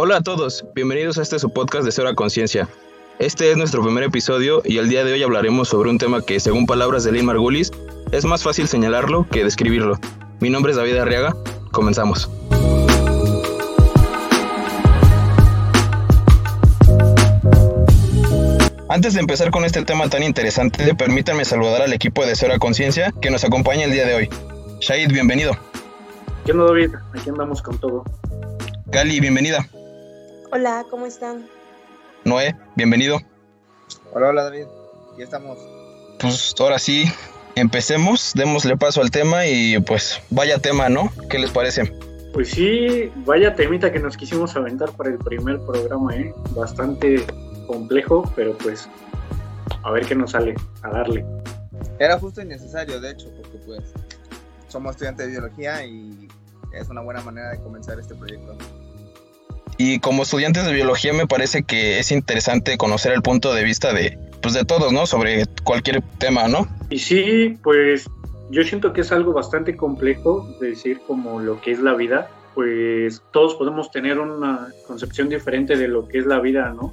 Hola a todos, bienvenidos a este su podcast de Cero a Conciencia. Este es nuestro primer episodio y el día de hoy hablaremos sobre un tema que, según palabras de Lynn Margulis, es más fácil señalarlo que describirlo. Mi nombre es David Arriaga, comenzamos. Antes de empezar con este tema tan interesante, permítanme saludar al equipo de Cero a Conciencia que nos acompaña el día de hoy. Shahid, bienvenido. ¿Qué onda, David? Aquí andamos con todo. Gali, bienvenida. Hola, ¿cómo están? Noé, bienvenido. Hola, hola David, ya estamos. Pues ahora sí, empecemos, démosle paso al tema y pues vaya tema, ¿no? ¿Qué les parece? Pues sí, vaya temita que nos quisimos aventar para el primer programa, ¿eh? Bastante complejo, pero pues a ver qué nos sale, a darle. Era justo y necesario, de hecho, porque pues somos estudiantes de biología y es una buena manera de comenzar este proyecto. Y como estudiantes de biología me parece que es interesante conocer el punto de vista de, pues de todos, ¿no? Sobre cualquier tema, ¿no? Y sí, pues yo siento que es algo bastante complejo decir como lo que es la vida, pues todos podemos tener una concepción diferente de lo que es la vida, ¿no?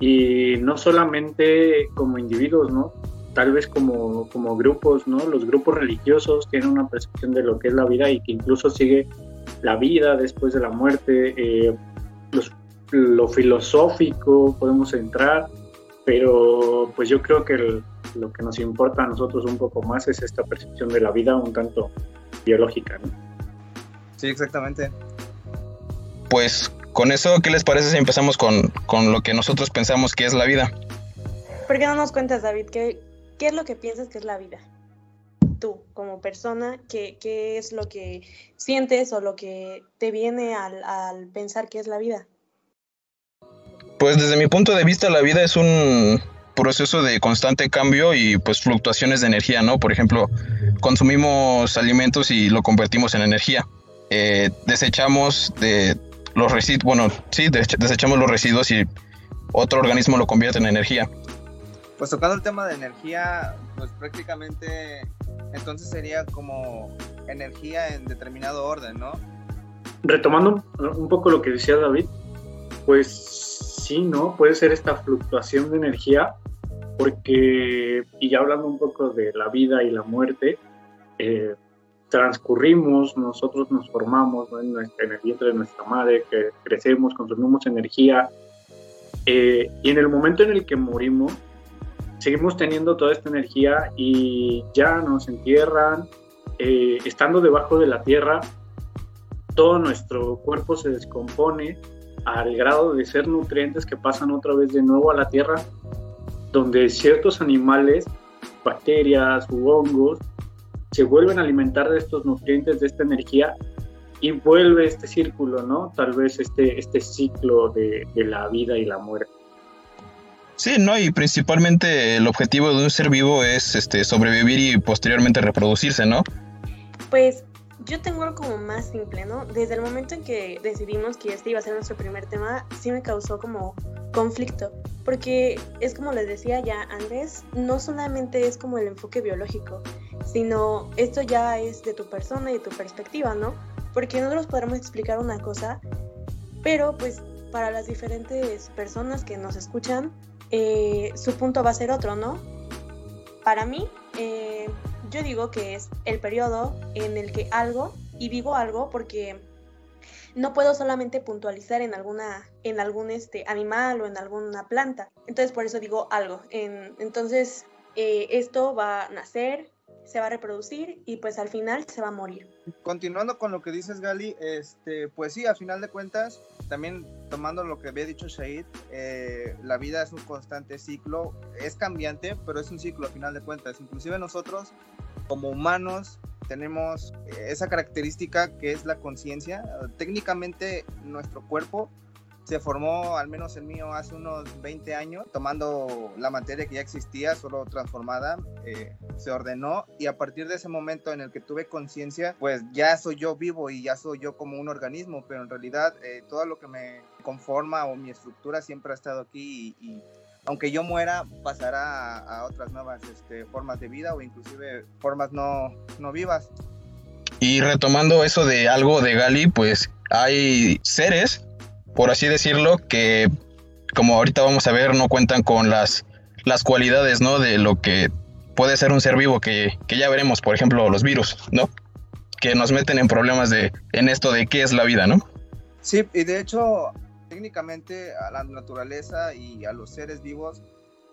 Y no solamente como individuos, ¿no? Tal vez como, como grupos, ¿no? Los grupos religiosos tienen una percepción de lo que es la vida y que incluso sigue la vida después de la muerte. Eh, lo filosófico podemos entrar, pero pues yo creo que lo que nos importa a nosotros un poco más es esta percepción de la vida un tanto biológica. ¿no? Sí, exactamente. Pues con eso, ¿qué les parece si empezamos con, con, lo que nosotros pensamos que es la vida? ¿Por qué no nos cuentas, David? ¿Qué, qué es lo que piensas que es la vida? Tú, como persona, ¿qué, qué es lo que sientes o lo que te viene al, al pensar que es la vida? Pues desde mi punto de vista la vida es un proceso de constante cambio y pues fluctuaciones de energía, ¿no? Por ejemplo, consumimos alimentos y lo convertimos en energía. Eh, desechamos de los residuos, bueno, sí, desechamos los residuos y otro organismo lo convierte en energía. Pues tocando el tema de energía, pues prácticamente entonces sería como energía en determinado orden, ¿no? Retomando un poco lo que decía David, pues sí, ¿no? Puede ser esta fluctuación de energía, porque, y ya hablando un poco de la vida y la muerte, eh, transcurrimos, nosotros nos formamos en, el vientre de nuestra madre, crecemos, consumimos energía, eh, y en el momento en el que morimos, seguimos teniendo toda esta energía y ya nos entierran, eh, estando debajo de la tierra, todo nuestro cuerpo se descompone al grado de ser nutrientes que pasan otra vez de nuevo a la tierra, donde ciertos animales, bacterias u hongos, se vuelven a alimentar de estos nutrientes, de esta energía, y vuelve este círculo, ¿no? Tal vez este, este ciclo de, de la vida y la muerte. Sí, ¿no? Y principalmente el objetivo de un ser vivo es este, sobrevivir y posteriormente reproducirse, ¿no? Pues yo tengo algo como más simple, ¿no? Desde el momento en que decidimos que este iba a ser nuestro primer tema, sí me causó como conflicto, porque es como les decía ya antes, no solamente es como el enfoque biológico, sino esto ya es de tu persona y de tu perspectiva, ¿no? Porque nosotros podremos explicar una cosa, pero pues para las diferentes personas que nos escuchan, eh, su punto va a ser otro, ¿no? Para mí, eh, yo digo que es el periodo en el que algo, y digo algo porque no puedo solamente puntualizar en alguna en algún este animal o en alguna planta entonces por eso digo algo entonces eh, esto va a nacer se va a reproducir y pues al final se va a morir. Continuando con lo que dices Gali, este, pues sí, al final de cuentas, también tomando lo que había dicho Shahid, eh, la vida es un constante ciclo, es cambiante, pero es un ciclo al final de cuentas. Inclusive nosotros como humanos tenemos esa característica que es la conciencia. Técnicamente nuestro cuerpo se formó, al menos el mío, hace unos 20 años, tomando la materia que ya existía, solo transformada, eh, se ordenó y a partir de ese momento en el que tuve conciencia, pues ya soy yo vivo y ya soy yo como un organismo, pero en realidad eh, todo lo que me conforma o mi estructura siempre ha estado aquí y, aunque yo muera, pasará a, otras nuevas este, formas de vida o inclusive formas no, no vivas. Y retomando eso de algo de Gali, pues hay seres por así decirlo, que como ahorita vamos a ver, no cuentan con las, las cualidades, ¿no? De lo que puede ser un ser vivo, que, que ya veremos, por ejemplo, los virus, ¿no? Que nos meten en problemas de, en esto de qué es la vida, ¿no? Sí, y de hecho, técnicamente a la naturaleza y a los seres vivos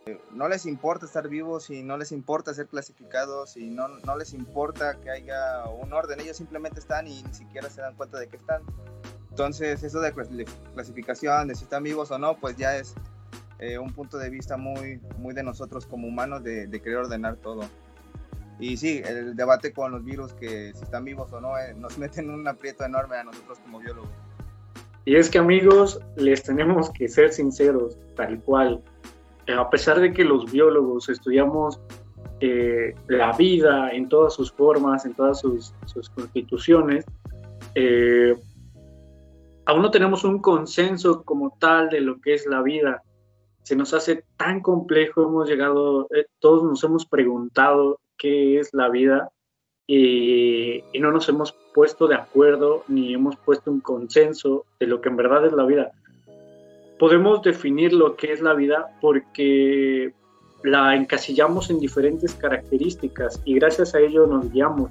eh, no les importa estar vivos y no les importa ser clasificados y no, no les importa que haya un orden, ellos simplemente están y ni siquiera se dan cuenta de que están. Entonces, eso de clasificación, de si están vivos o no, pues ya es eh, un punto de vista muy, muy de nosotros como humanos de, querer ordenar todo. Y sí, el debate con los virus, que si están vivos o no, eh, nos meten un aprieto enorme a nosotros como biólogos. Y es que amigos, les tenemos que ser sinceros, tal cual. Eh, a pesar de que los biólogos estudiamos la vida en todas sus formas, en todas sus, sus constituciones, eh, aún no tenemos un consenso como tal de lo que es la vida. Se nos hace tan complejo, hemos llegado, eh, todos nos hemos preguntado qué es la vida y, no nos hemos puesto de acuerdo ni hemos puesto un consenso de lo que en verdad es la vida. Podemos definir lo que es la vida porque la encasillamos en diferentes características y gracias a ello nos guiamos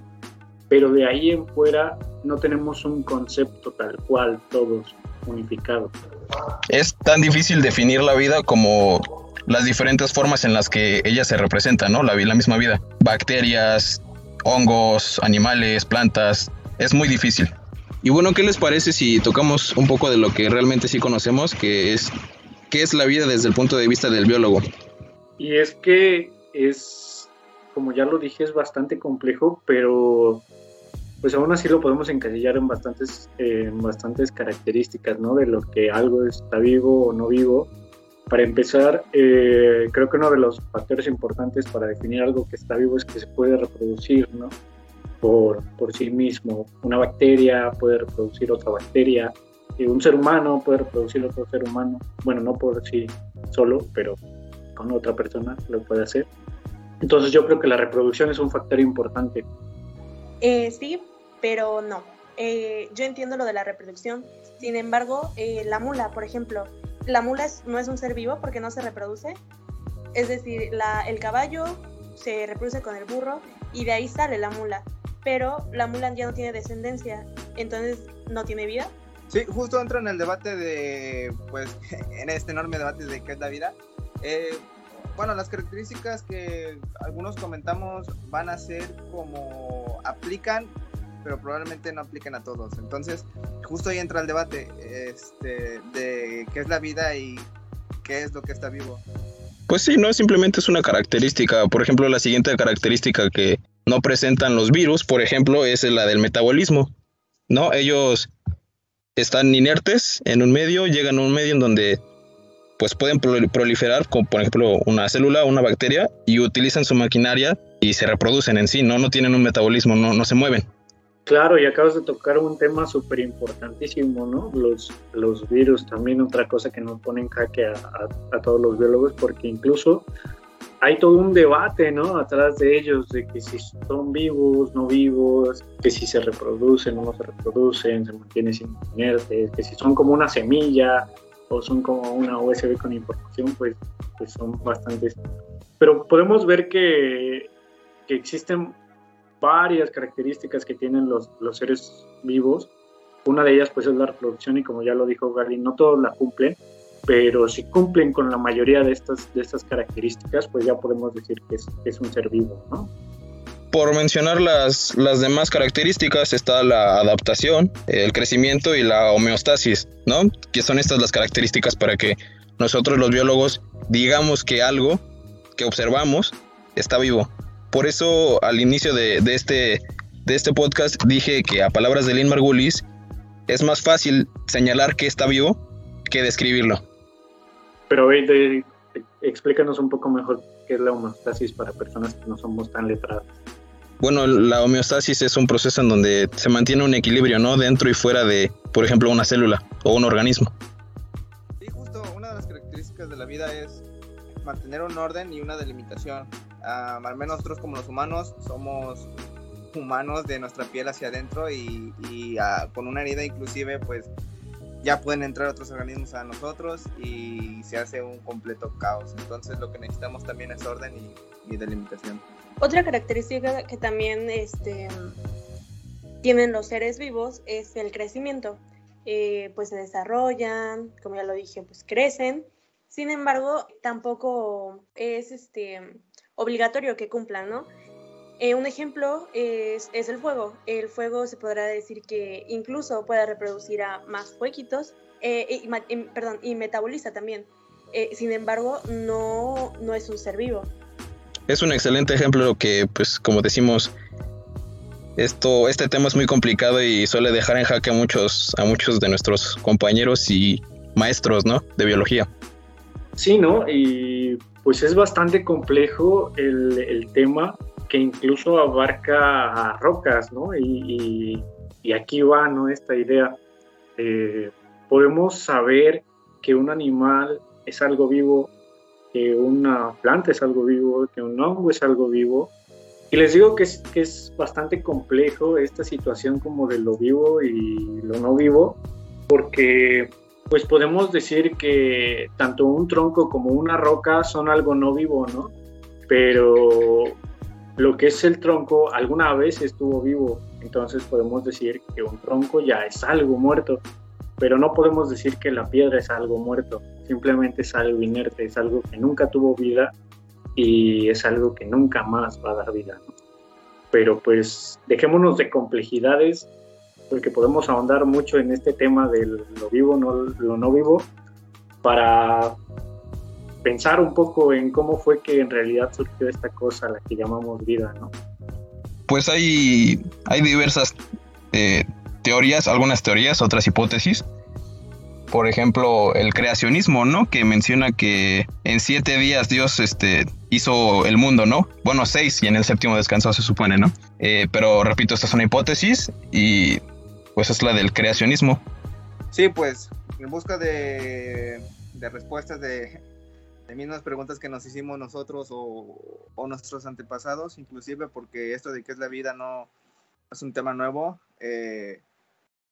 pero de ahí en fuera no tenemos un concepto tal cual, todos unificados. Es tan difícil definir la vida como las diferentes formas en las que ella se representa, ¿no? La, la misma vida. Bacterias, hongos, animales, plantas. Es muy difícil. Y bueno, ¿qué les parece si tocamos un poco de lo que realmente sí conocemos, que es qué es la vida desde el punto de vista del biólogo? Y es que es, como ya lo dije, es bastante complejo, pero pues aún así lo podemos encasillar en bastantes, en bastantes características, ¿no? De lo que algo está vivo o no vivo. Para empezar, eh, creo que uno de los factores importantes para definir algo que está vivo es que se puede reproducir, ¿no? Por, por sí mismo. Una bacteria puede reproducir otra bacteria, y un ser humano puede reproducir otro ser humano. Bueno, no por sí solo, pero con otra persona lo puede hacer. Entonces yo creo que la reproducción es un factor importante. Eh, sí, pero no. Eh, yo entiendo lo de la reproducción. Sin embargo, eh, la mula, por ejemplo, la mula no es un ser vivo porque no se reproduce. Es decir, el caballo se reproduce con el burro y de ahí sale la mula. Pero la mula ya no tiene descendencia, entonces no tiene vida. Sí, justo entro en el debate de, pues, en este enorme debate de qué es la vida. Eh, bueno, las características que algunos comentamos van a ser como aplican pero probablemente no apliquen a todos. Entonces, justo ahí entra el debate este, de qué es la vida y qué es lo que está vivo. Pues sí, no simplemente es una característica. Por ejemplo, la siguiente característica que no presentan los virus, por ejemplo, es la del metabolismo. ¿No? Ellos están inertes en un medio, llegan a un medio en donde pues pueden proliferar, como por ejemplo una célula, una bacteria, y utilizan su maquinaria y se reproducen en sí, ¿no? No tienen un metabolismo, no, no se mueven. Claro, y acabas de tocar un tema súper importantísimo, ¿no? Los, los virus, también otra cosa que nos pone en jaque a, a, todos los biólogos, porque incluso hay todo un debate, ¿no? Atrás de ellos, de que si son vivos, no vivos, que si se reproducen o no se reproducen, se mantienen sin inertes, que si son como una semilla o son como una USB con información, pues, pues son bastantes. Pero podemos ver que, que existen varias características que tienen los, los seres vivos. Una de ellas pues es la reproducción y como ya lo dijo Gary, no todos la cumplen, pero si cumplen con la mayoría de estas, de estas características, pues ya podemos decir que es, es un ser vivo, ¿no? Por mencionar las, las demás características está la adaptación, el crecimiento y la homeostasis, ¿no? Que son estas las características para que nosotros los biólogos digamos que algo que observamos está vivo. Por eso al inicio de, este, de este podcast dije que a palabras de Lynn Margulis es más fácil señalar que está vivo que describirlo. Pero explícanos un poco mejor qué es la homeostasis para personas que no somos tan letradas. Bueno, la homeostasis es un proceso en donde se mantiene un equilibrio, ¿no? Dentro y fuera de, por ejemplo, una célula o un organismo. Sí, justo una de las características de la vida es mantener un orden y una delimitación. al menos nosotros como los humanos somos humanos de nuestra piel hacia adentro y, con una herida inclusive pues ya pueden entrar otros organismos a nosotros y se hace un completo caos. Entonces lo que necesitamos también es orden y, delimitación. Otra característica que también este, tienen los seres vivos es el crecimiento. Eh, pues se desarrollan, como ya lo dije, pues crecen. Sin embargo, tampoco es este, obligatorio que cumplan, ¿no? Eh, un ejemplo es, el fuego. El fuego se podrá decir que incluso puede reproducir a más fueguitos, eh, y, y metaboliza también. Sin embargo, no, no es un ser vivo. Es un excelente ejemplo que, pues, como decimos, esto, este tema es muy complicado y suele dejar en jaque a muchos, a muchos de nuestros compañeros y maestros, ¿no? De biología. Sí, ¿no? Y pues es bastante complejo el, tema que incluso abarca rocas, ¿no? Y, aquí va, ¿no? Esta idea. Eh, podemos saber que un animal es algo vivo, que una planta es algo vivo, que un hongo es algo vivo. Y les digo que es, que es bastante complejo esta situación como de lo vivo y lo no vivo, porque pues podemos decir que tanto un tronco como una roca son algo no vivo, ¿no? Pero lo que es el tronco alguna vez estuvo vivo, entonces podemos decir que un tronco ya es algo muerto, pero no podemos decir que la piedra es algo muerto, simplemente es algo inerte, es algo que nunca tuvo vida y es algo que nunca más va a dar vida. Pero pues dejémonos de complejidades porque podemos ahondar mucho en este tema de lo vivo, no, lo no vivo, para pensar un poco en cómo fue que en realidad surgió esta cosa, la que llamamos vida, ¿no? Pues hay, hay diversas eh, teorías, algunas teorías, otras hipótesis. Por ejemplo, el creacionismo, ¿no? Que menciona que en siete días Dios este, hizo el mundo, ¿no? Bueno, seis y en el séptimo descansó, se supone, ¿no? Eh, pero repito, esta es una hipótesis y pues es la del creacionismo. Sí, pues en busca de, de respuestas de de mismas preguntas que nos hicimos nosotros o, nuestros antepasados, inclusive porque esto de qué es la vida no es un tema nuevo. Eh,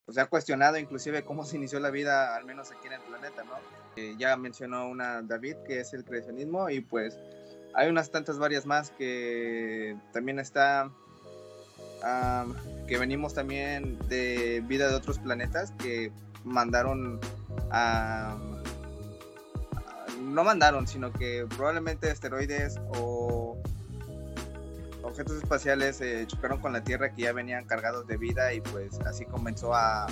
pues ha cuestionado inclusive cómo se inició la vida, al menos aquí en el planeta, ¿no? Eh, ya mencionó una David, que es el creacionismo, y pues hay unas tantas varias más que también está, que venimos también de vida de otros planetas que mandaron a no mandaron, sino que probablemente asteroides o objetos espaciales eh, chocaron con la Tierra que ya venían cargados de vida y pues así comenzó a,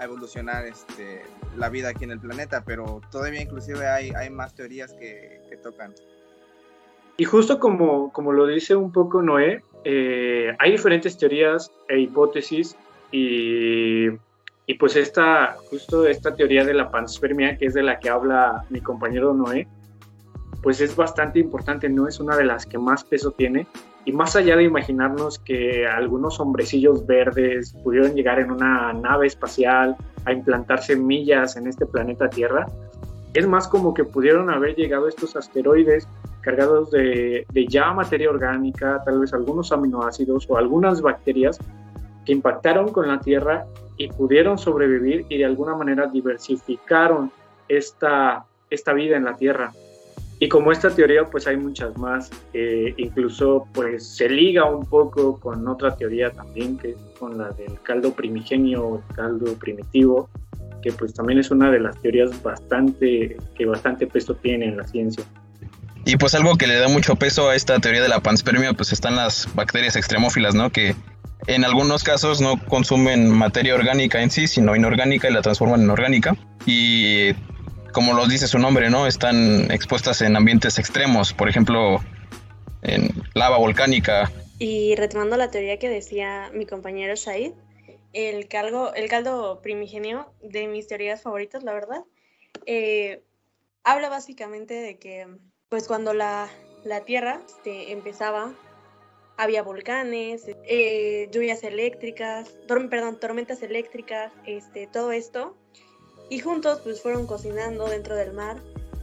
evolucionar este, la vida aquí en el planeta, pero todavía inclusive hay, hay más teorías que, tocan. Y justo como, como lo dice un poco Noé, eh, hay diferentes teorías e hipótesis y y pues esta, justo esta teoría de la panspermia, que es de la que habla mi compañero Noé, pues es bastante importante, no es una de las que más peso tiene. Y más allá de imaginarnos que algunos hombrecillos verdes pudieron llegar en una nave espacial a implantar semillas en este planeta Tierra, es más como que pudieron haber llegado estos asteroides cargados de, de ya materia orgánica, tal vez algunos aminoácidos o algunas bacterias que impactaron con la Tierra y pudieron sobrevivir y de alguna manera diversificaron esta, esta vida en la Tierra. Y como esta teoría, pues hay muchas más. incluso, pues se liga un poco con otra teoría también, que es con la del caldo primigenio o caldo primitivo, que pues también es una de las teorías bastante, que bastante peso tiene en la ciencia. Y pues algo que le da mucho peso a esta teoría de la panspermia, pues están las bacterias extremófilas, ¿no? Que en algunos casos no consumen materia orgánica en sí, sino inorgánica y la transforman en orgánica. Y como lo dice su nombre, ¿no? Están expuestas en ambientes extremos, por ejemplo, en lava volcánica. Y retomando la teoría que decía mi compañero Said, el caldo, el caldo primigenio de mis teorías favoritas, la verdad, eh, habla básicamente de que, pues cuando la, la Tierra este, empezaba había volcanes, eh, lluvias eléctricas, perdón, tormentas eléctricas, este, todo esto. Y juntos pues fueron cocinando dentro del mar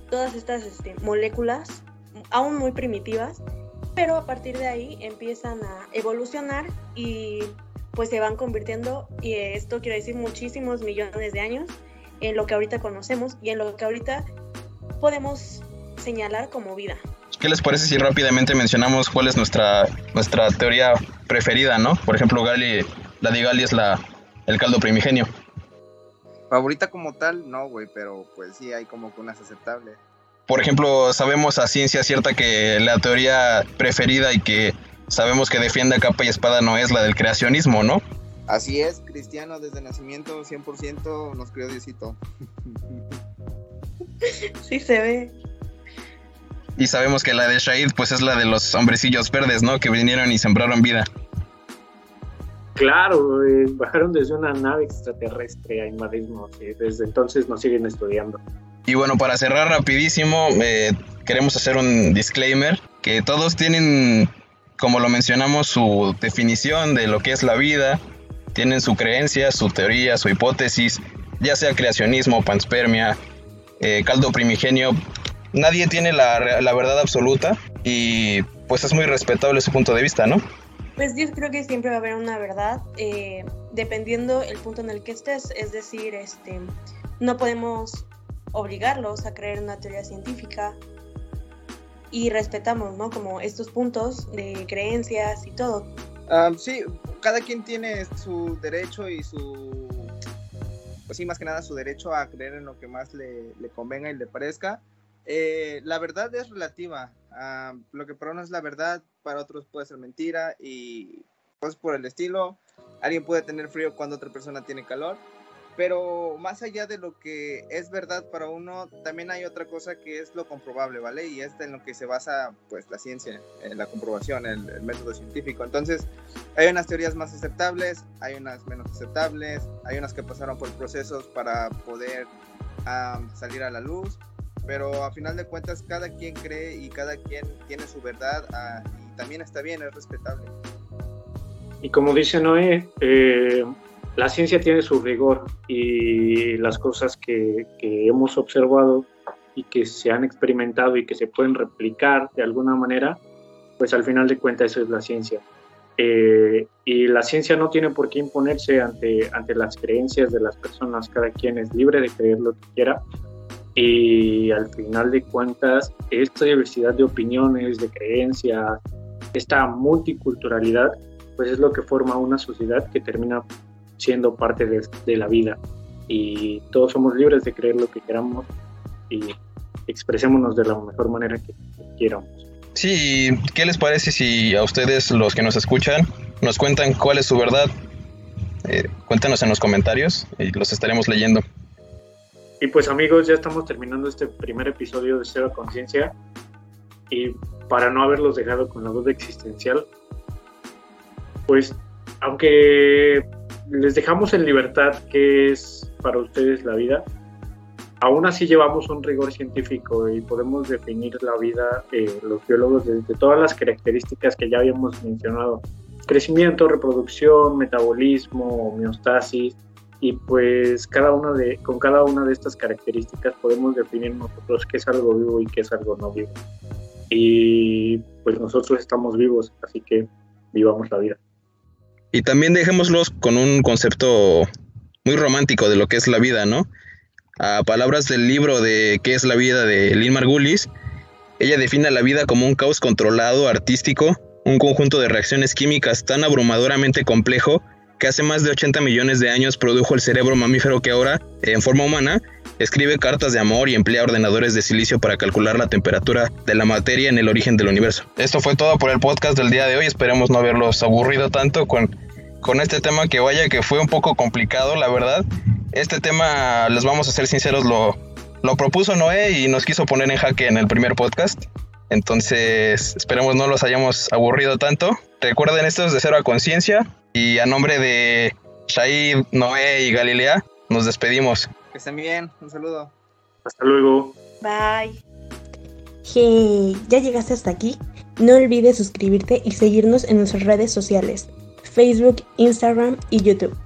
todas estas este, moléculas, aún muy primitivas, pero a partir de ahí empiezan a evolucionar y pues se van convirtiendo, y esto quiere decir muchísimos millones de años, en lo que ahorita conocemos y en lo que ahorita podemos señalar como vida. ¿Qué les parece si rápidamente mencionamos cuál es nuestra, nuestra teoría preferida, no? Por ejemplo, Gali, la de Gali es la, el caldo primigenio. Favorita como tal, no, güey, pero pues sí hay como que unas aceptables. Por ejemplo, sabemos a ciencia cierta que la teoría preferida y que sabemos que defiende a capa y espada no es la del creacionismo, ¿no? Así es, cristiano desde nacimiento, 100% nos crió Diosito. sí se ve. Y sabemos que la de Shahid pues es la de los hombrecillos verdes, ¿no? Que vinieron y sembraron vida. Claro, bajaron desde una nave extraterrestre a invadirnos y desde entonces nos siguen estudiando. Y bueno, para cerrar rapidísimo, eh, queremos hacer un disclaimer, que todos tienen, como lo mencionamos, su definición de lo que es la vida, tienen su creencia, su teoría, su hipótesis, ya sea creacionismo, panspermia, eh, caldo primigenio, nadie tiene la, la verdad absoluta y pues es muy respetable su punto de vista, ¿no? Pues yo creo que siempre va a haber una verdad, eh, dependiendo el punto en el que estés. Es decir, este, no podemos obligarlos a creer una teoría científica y respetamos, ¿no? Como estos puntos de creencias y todo. sí, cada quien tiene su derecho y su, pues sí, más que nada su derecho a creer en lo que más le, le convenga y le parezca. Eh, la verdad es relativa. Lo que para uno es la verdad, para otros puede ser mentira y pues por el estilo. Alguien puede tener frío cuando otra persona tiene calor. Pero más allá de lo que es verdad para uno, también hay otra cosa que es lo comprobable, ¿vale? Y es en lo que se basa pues la ciencia, la comprobación, el, el, método científico. Entonces, hay unas teorías más aceptables, hay unas menos aceptables, hay unas que pasaron por procesos para poder salir a la luz pero a final de cuentas cada quien cree y cada quien tiene su verdad ah, y también está bien, es respetable. Y como dice Noé, eh, la ciencia tiene su rigor y las cosas que, que, hemos observado y que se han experimentado y que se pueden replicar de alguna manera, pues al final de cuentas eso es la ciencia. Eh, y la ciencia no tiene por qué imponerse ante, ante las creencias de las personas, cada quien es libre de creer lo que quiera, y al final de cuentas, esta diversidad de opiniones, de creencias, esta multiculturalidad, pues es lo que forma una sociedad que termina siendo parte de, la vida. Y todos somos libres de creer lo que queramos y expresémonos de la mejor manera que quieramos. Sí, ¿qué les parece si a ustedes, los que nos escuchan, nos cuentan cuál es su verdad? Eh, cuéntanos en los comentarios y los estaremos leyendo. Y pues amigos, ya estamos terminando este primer episodio de Cero Conciencia. Y para no haberlos dejado con la duda existencial, pues aunque les dejamos en libertad qué es para ustedes la vida, aún así llevamos un rigor científico y podemos definir la vida, eh, los biólogos, desde todas las características que ya habíamos mencionado. Crecimiento, reproducción, metabolismo, homeostasis, y pues cada una de, con cada una de estas características podemos definir nosotros qué es algo vivo y qué es algo no vivo. Y pues nosotros estamos vivos, así que vivamos la vida. Y también dejémoslos con un concepto muy romántico de lo que es la vida, ¿no? A palabras del libro de ¿Qué es la vida? de Lynn Margulis, ella define la vida como un caos controlado, artístico, un conjunto de reacciones químicas tan abrumadoramente complejo que hace más de 80 millones de años produjo el cerebro mamífero que ahora, en forma humana, escribe cartas de amor y emplea ordenadores de silicio para calcular la temperatura de la materia en el origen del universo. Esto fue todo por el podcast del día de hoy. Esperemos no haberlos aburrido tanto con, con este tema que vaya que fue un poco complicado, la verdad. Este tema, les vamos a ser sinceros, lo, lo propuso Noé y nos quiso poner en jaque en el primer podcast. Entonces, esperemos no los hayamos aburrido tanto. Recuerden, esto es de cero a conciencia. Y a nombre de Shahid, Noé y Galilea, nos despedimos. Que estén bien, un saludo. Hasta luego. Bye. Hey, ¿ya llegaste hasta aquí? No olvides suscribirte y seguirnos en nuestras redes sociales, Facebook, Instagram y YouTube.